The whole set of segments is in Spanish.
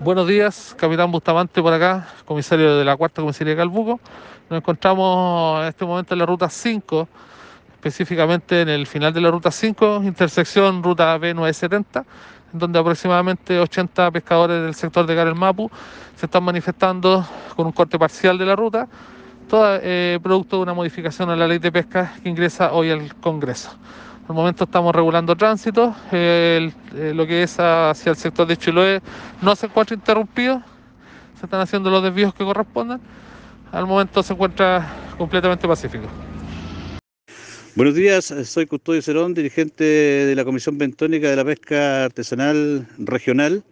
Buenos días, capitán Bustamante por acá, comisario de la cuarta comisaría de Calbuco. Nos encontramos en este momento en la ruta 5, específicamente en el final de la ruta 5, intersección ruta B970, en donde aproximadamente 80 pescadores del sector de Carel Mapu se están manifestando con un corte parcial de la ruta, todo eh, producto de una modificación a la ley de pesca que ingresa hoy al Congreso. Al momento estamos regulando tránsito, eh, eh, lo que es hacia el sector de Chiloé no se encuentra interrumpido, se están haciendo los desvíos que corresponden, al momento se encuentra completamente pacífico. Buenos días, soy Custodio Cerón, dirigente de la Comisión Bentónica de la Pesca Artesanal Regional.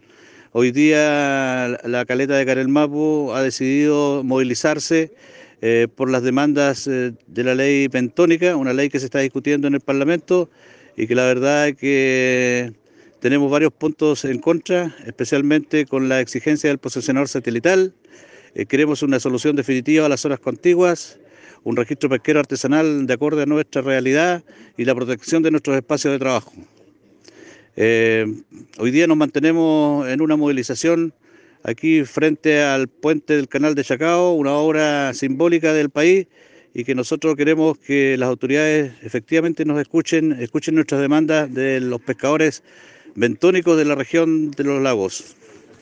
Hoy día la caleta de Carelmapu ha decidido movilizarse eh, por las demandas eh, de la ley pentónica, una ley que se está discutiendo en el Parlamento y que la verdad es que tenemos varios puntos en contra, especialmente con la exigencia del posesionador satelital. Eh, queremos una solución definitiva a las zonas contiguas, un registro pesquero artesanal de acuerdo a nuestra realidad y la protección de nuestros espacios de trabajo. hoy día nos mantenemos en una movilización aquí frente al puente del canal de Chacao, una obra simbólica del país y que nosotros queremos que las autoridades efectivamente nos escuchen, escuchen nuestras demandas de los pescadores bentónicos de la región de los lagos.